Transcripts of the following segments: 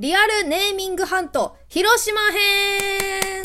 リアルネーミングハント広島編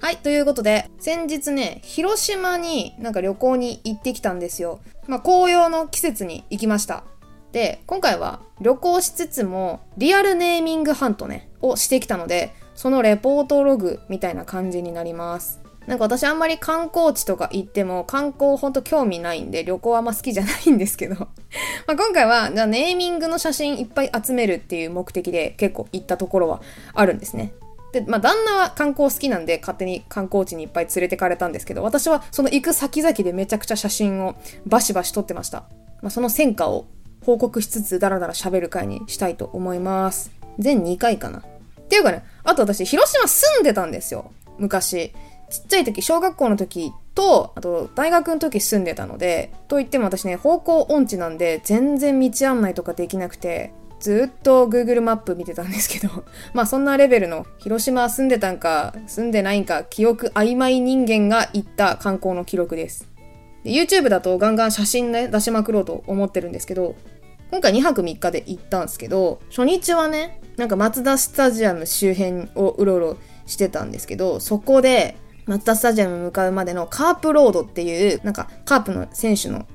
はい、ということで、先日ね、広島になんか旅行に行ってきたんですよ。まあ、紅葉の季節に行きました。で、今回は旅行しつつも、リアルネーミングハントね、をしてきたので、そのレポートログみたいな感じになります。なんか私あんまり観光地とか行っても観光ほんと興味ないんで旅行はあんま好きじゃないんですけど まあ今回はじゃネーミングの写真いっぱい集めるっていう目的で結構行ったところはあるんですね。で、まあ、旦那は観光好きなんで、勝手に観光地にいっぱい連れてかれたんですけど、私はその行く先々でめちゃくちゃ写真をバシバシ撮ってました。まあ、その戦果を報告しつつ、ダラダラ喋る会にしたいと思います。全2回かな。っていうかね、あと私、広島住んでたんですよ。昔。ちっちゃい時、小学校の時と、あと大学の時住んでたので、と言っても私ね、方向音痴なんで、全然道案内とかできなくて、ずっと Google マップ見てたんですけど、まあそんなレベルの広島住んでたんか住んでないんか記憶曖昧人間が行った観光の記録です。で YouTube だとガンガン写真ね出しまくろうと思ってるんですけど、今回2泊3日で行ったんですけど、初日はね、なんか松田スタジアム周辺をうろうろしてたんですけど、そこで松田スタジアムに向かうまでのカープロードっていう、なんかカープの選手の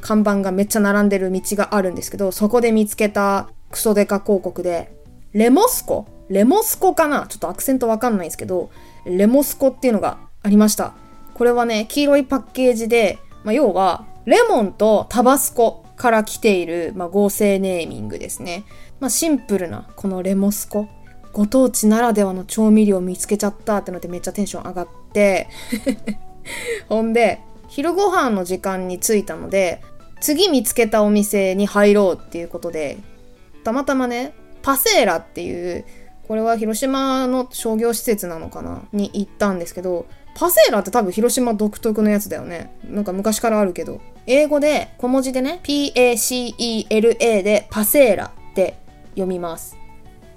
看板がめっちゃ並んでる道があるんですけど、そこで見つけたクソデカ広告で、レモスコ？レモスコ？かな？ちょっとアクセントわかんないんですけど、レモスコっていうのがありました。これはね、黄色いパッケージで、まあ、要は、レモンとタバスコから来ている、まあ、合成ネーミングですね。まあ、シンプルなこのレモスコ。ご当地ならではの調味料を見つけちゃったってのでめっちゃテンション上がっ、ほんで、昼ご飯の時間に着いたので、次見つけたお店に入ろうっていうことで、たまたまね、パセーラっていう、これは広島の商業施設なのかなに行ったんですけど、パセーラって多分広島独特のやつだよね。なんか昔からあるけど。英語で小文字でね、P-A-C-E-L-A でパセーラって読みます。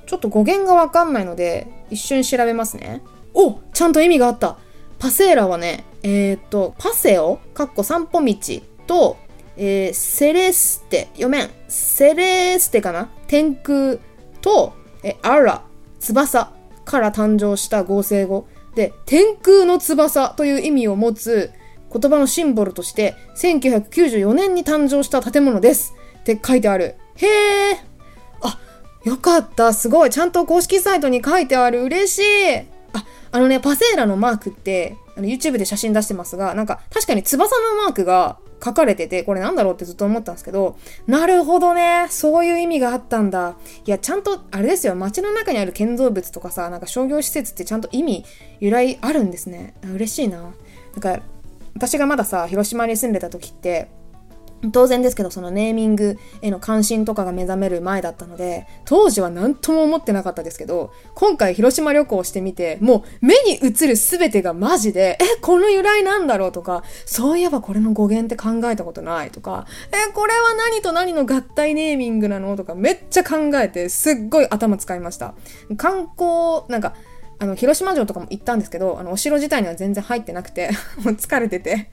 ちょっと語源がわかんないので、一瞬調べますね。おちゃんと意味があったパセーラはね、えー、っと、パセオかっこ散歩道と、えー、セレステ、読めん。セレステかな？天空と、え、アラ、翼から誕生した合成語。で、天空の翼という意味を持つ言葉のシンボルとして、1994年に誕生した建物です。って書いてある。へえ。あ、よかった。すごい。ちゃんと公式サイトに書いてある。嬉しい。あ、のね、パセーラのマークって、あの YouTube で写真出してますが、なんか確かに翼のマークが書かれてて、これなんだろうってずっと思ったんですけど、なるほどね。そういう意味があったんだ。いや、ちゃんと、あれですよ。街の中にある建造物とかさ、なんか商業施設ってちゃんと意味、由来あるんですね。嬉しいな。なんか、私がまださ、広島に住んでた時って、当然ですけど、そのネーミングへの関心とかが目覚める前だったので、当時は何とも思ってなかったですけど、今回広島旅行してみて、もう目に映る全てがマジで、え、この由来なんだろうとか、そういえばこれの語源って考えたことないとか、え、これは何と何の合体ネーミングなのとか、めっちゃ考えて、すっごい頭使いました。観光、なんか、あの、広島城とかも行ったんですけど、あの、お城自体には全然入ってなくて、もう疲れてて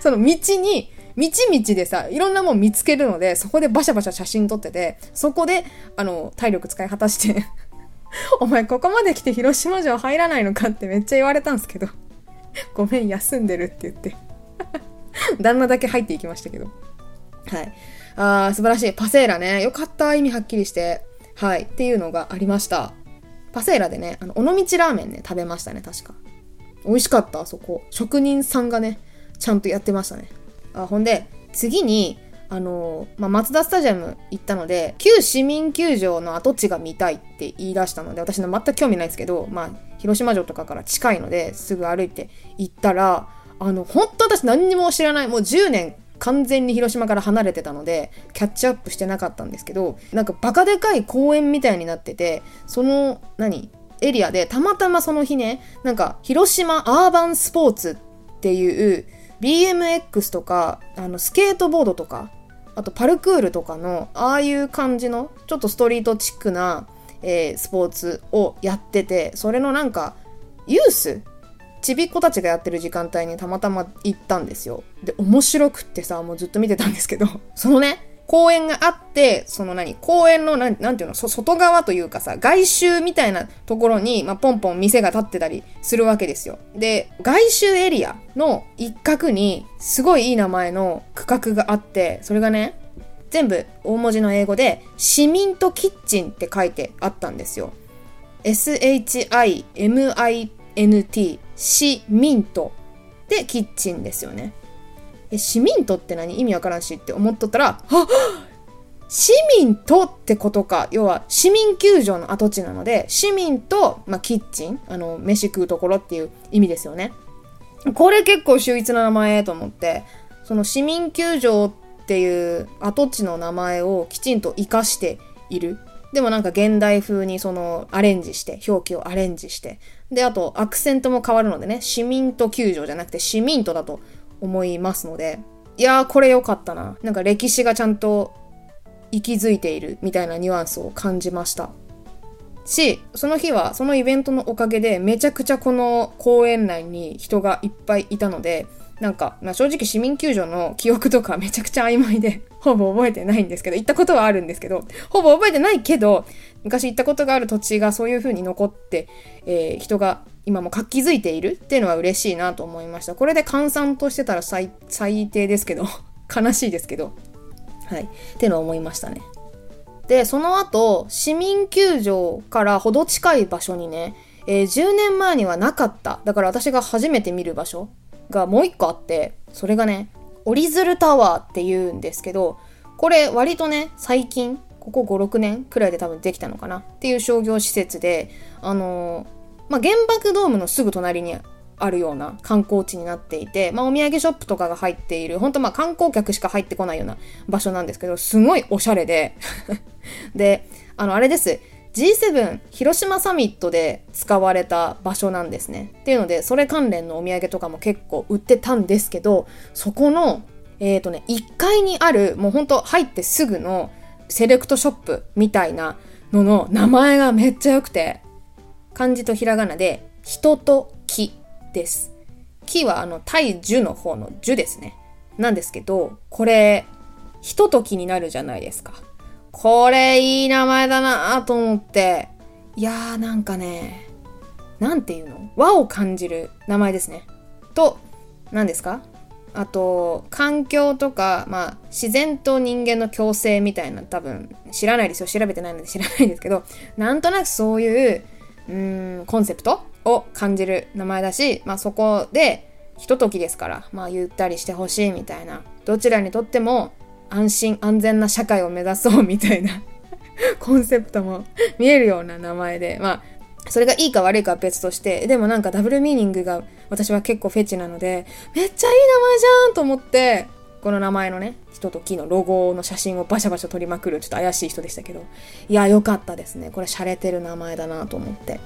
その道に、道々でさ、いろんなもん見つけるので、そこでバシャバシャ写真撮ってて、そこで、あの、体力使い果たして お前ここまで来て広島城入らないのかってめっちゃ言われたんですけどごめん、休んでるって言って 旦那だけ入っていきましたけど。はい。あー、素晴らしい。パセーラね。よかった。意味はっきりして。はい。っていうのがありました。パセーラでね、あの、尾道ラーメンね、食べましたね、確か。美味しかった、あそこ。職人さんがね、ちゃんとやってましたね。あほんで、次に、あのまあ、松田スタジアム行ったので、旧市民球場の跡地が見たいって言い出したので、私の全く興味ないですけど、まあ、広島城とかから近いので、すぐ歩いて行ったら、あの、本当私何にも知らない、もう10年完全に広島から離れてたので、キャッチアップしてなかったんですけど、なんかバカでかい公園みたいになってて、その、何エリアでたまたまその日ね、なんか広島アーバンスポーツっていう、BMX とか、あの、スケートボードとか、あとパルクールとかの、ああいう感じの、ちょっとストリートチックな、えー、スポーツをやってて、それのなんか、ユースちびっ子たちがやってる時間帯にたまたま行ったんですよ。で、面白くってさ、もうずっと見てたんですけど、そのね、公園があって、その何、公園のなん、なんていうの、外側というかさ、外周みたいなところに、まあ、ポンポン店が建ってたりするわけですよ。で、外周エリアの一角に、すごいいい名前の区画があって、それがね、全部大文字の英語で、市民とキッチンって書いてあったんですよ。S-H-I-M-I-N-T、市民と。で、キッチンですよね。え、市民とって何？意味わからんしって思っとったら、あ市民とってことか。要は、市民球場の跡地なので、市民と、まあ、キッチン、あの、飯食うところっていう意味ですよね。これ結構秀逸な名前と思って、その市民球場っていう跡地の名前をきちんと活かしている。でもなんか現代風にそのアレンジして、表記をアレンジして。で、あとアクセントも変わるのでね、市民と球場じゃなくて市民とだと思いますので、いやーこれ良かったな。なんか歴史がちゃんと息づいているみたいなニュアンスを感じました。し、その日はそのイベントのおかげでめちゃくちゃこの公園内に人がいっぱいいたので、なんか、まあ、正直市民球場の記憶とかめちゃくちゃ曖昧で、ほぼ覚えてないんですけど、行ったことはあるんですけど、ほぼ覚えてないけど、昔行ったことがある土地がそういう風に残って、えー、人が今も活気づいているっていうのは嬉しいなと思いました。これで閑散としてたら最低ですけど、悲しいですけど、はい。っていうのは思いましたね。で、その後、市民球場からほど近い場所にね、えー、10年前にはなかった。だから私が初めて見る場所がもう一個あって、それがね、折り鶴タワーって言うんですけど、これ割とね、最近、ここ5、6年くらいで多分できたのかなっていう商業施設で、あのー、まあ、原爆ドームのすぐ隣にあるような観光地になっていて、まあ、お土産ショップとかが入っている、本当まあ観光客しか入ってこないような場所なんですけど、すごいおしゃれで で、あの、あれです。G7 広島サミットで使われた場所なんですね。っていうので、それ関連のお土産とかも結構売ってたんですけど、そこの、えっ、ー、とね、1階にある、もうほんと入ってすぐのセレクトショップみたいなのの名前がめっちゃ良くて、漢字とひらがなで、人と木です。木はあの、大樹の方の樹ですね。なんですけど、これ、ひとときになるじゃないですか。これいい名前だなと思って。いやーなんかね、なんていうの？和を感じる名前ですね。と、何ですか？あと、環境とか、まあ、自然と人間の共生みたいな多分、知らないですよ。調べてないので知らないですけど、なんとなくそういう、うん、コンセプトを感じる名前だし、まあそこで、ひとときですから、まあゆったりしてほしいみたいな、どちらにとっても安心安全な社会を目指そうみたいな コンセプトも見えるような名前で、まあ、それがいいか悪いかは別として、でもなんかダブルミーニングが私は結構フェチなので、めっちゃいい名前じゃんと思って、この名前のね、人と木のロゴの写真をバシャバシャ撮りまくる、ちょっと怪しい人でしたけど、いや、良かったですね。これ洒落てる名前だなと思って。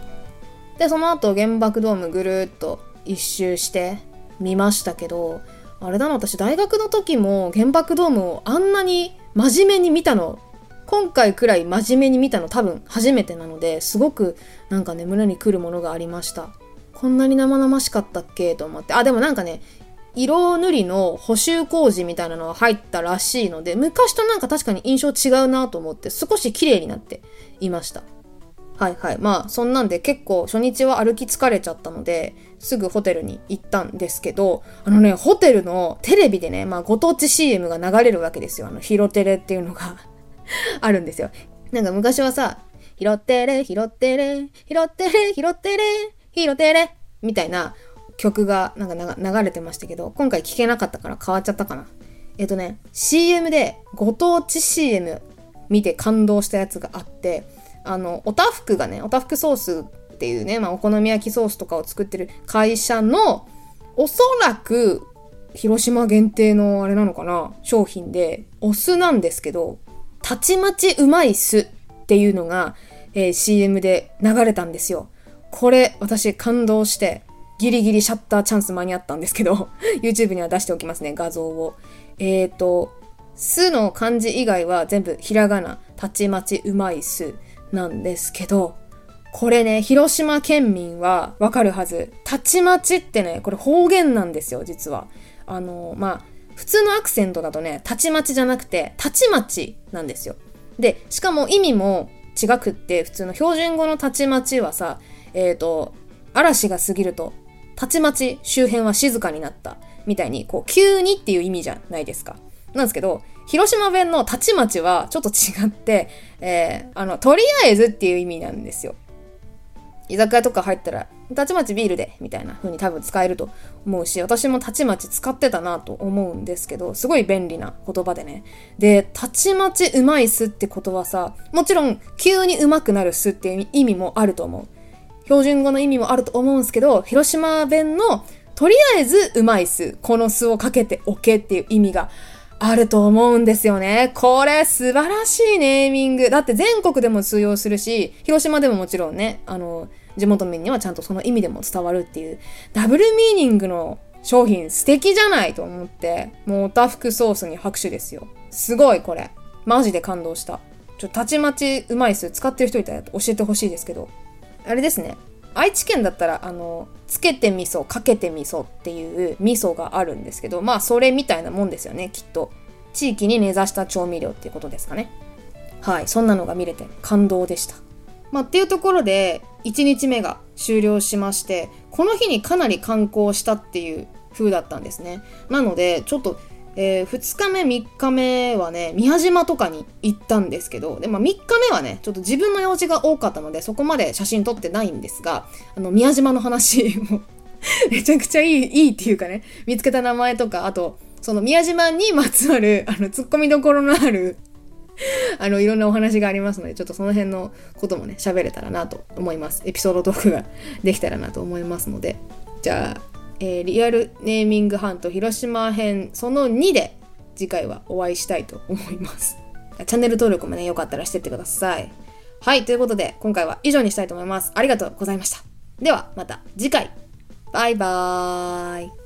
で、その後原爆ドームぐるっと一周してみましたけど、あれだな、私大学の時も原爆ドームをあんなに真面目に見たの、今回くらい真面目に見たの多分初めてなので、すごくなんかね、胸に来るものがありました。こんなに生々しかったっけ？と思って。あ、でもなんかね、色塗りの補修工事みたいなのが入ったらしいので、昔となんか確かに印象違うなと思って、少し綺麗になっていました。はいはい。まあ、そんなんで結構初日は歩き疲れちゃったので、すぐホテルに行ったんですけど、あのね、ホテルのテレビでね、まあ、ご当地 CM が流れるわけですよ。あの、ヒロテレっていうのが あるんですよ。なんか昔はさ、ヒロテレ、ヒロテレ、ヒロテレ、ヒロテレ、ヒロテレ、みたいな曲がなんか流れてましたけど、今回聞けなかったから変わっちゃったかな。えっとね、CM でご当地 CM 見て感動したやつがあって、あの、おたふくがね、おたふくソースっていうね、まあ、お好み焼きソースとかを作ってる会社の、おそらく、広島限定のあれなのかな商品で、お酢なんですけど、たちまちうまい酢っていうのが、えー、CM で流れたんですよ。これ、私感動して、ギリギリシャッターチャンス間に合ったんですけど、YouTube には出しておきますね、画像を。えっ、ー、と、酢の漢字以外は全部ひらがな、たちまちうまい酢。なんですけど、これね、広島県民はわかるはず。たちまちってね、これ方言なんですよ、実は。あの、まあ、普通のアクセントだとね、たちまちじゃなくて、たちまちなんですよ。で、しかも意味も違くって、普通の標準語のたちまちはさ、えっ、ー、と、嵐が過ぎると、たちまち周辺は静かになった。みたいに、こう、急にっていう意味じゃないですか。なんですけど、広島弁のたちまちはちょっと違って、えー、あの、とりあえずっていう意味なんですよ。居酒屋とか入ったら、たちまちビールで、みたいな風に多分使えると思うし、私もたちまち使ってたなと思うんですけど、すごい便利な言葉でね。で、たちまちうまいすってことはさ、もちろん急にうまくなるすっていう意味もあると思う。標準語の意味もあると思うんですけど、広島弁のとりあえずうまいす、このすをかけておけっていう意味があると思うんですよね。これ素晴らしいネーミング。だって全国でも通用するし、広島でももちろんね、あの、地元民にはちゃんとその意味でも伝わるっていう、ダブルミーニングの商品素敵じゃないと思って、もうおたふくソースに拍手ですよ。すごいこれ。マジで感動した。ちょ、たちまちうまいっす。使ってる人いたら教えてほしいですけど。あれですね。愛知県だったら、あの、つけて味噌、かけて味噌っていう味噌があるんですけど、まあそれみたいなもんですよね、きっと。地域に根ざした調味料っていうことですかね。はい、そんなのが見れて感動でした。まあっていうところで、1日目が終了しまして、この日にかなり観光したっていう風だったんですね。なので、ちょっとえー、2日目、3日目はね、宮島とかに行ったんですけど、で、まあ3日目はね、ちょっと自分の用事が多かったので、そこまで写真撮ってないんですが、あの、宮島の話 もめちゃくちゃいい、いいっていうかね、見つけた名前とか、あと、その宮島にまつわる、あの、突っ込みどころのある あの、いろんなお話がありますので、ちょっとその辺のこともね、喋れたらなと思います。エピソードトークができたらなと思いますので、じゃあ、えー、リアルネーミングハント広島編その2で次回はお会いしたいと思います。チャンネル登録もね、よかったらしてってください。はい、ということで今回は以上にしたいと思います。ありがとうございました。ではまた次回。バイバーイ。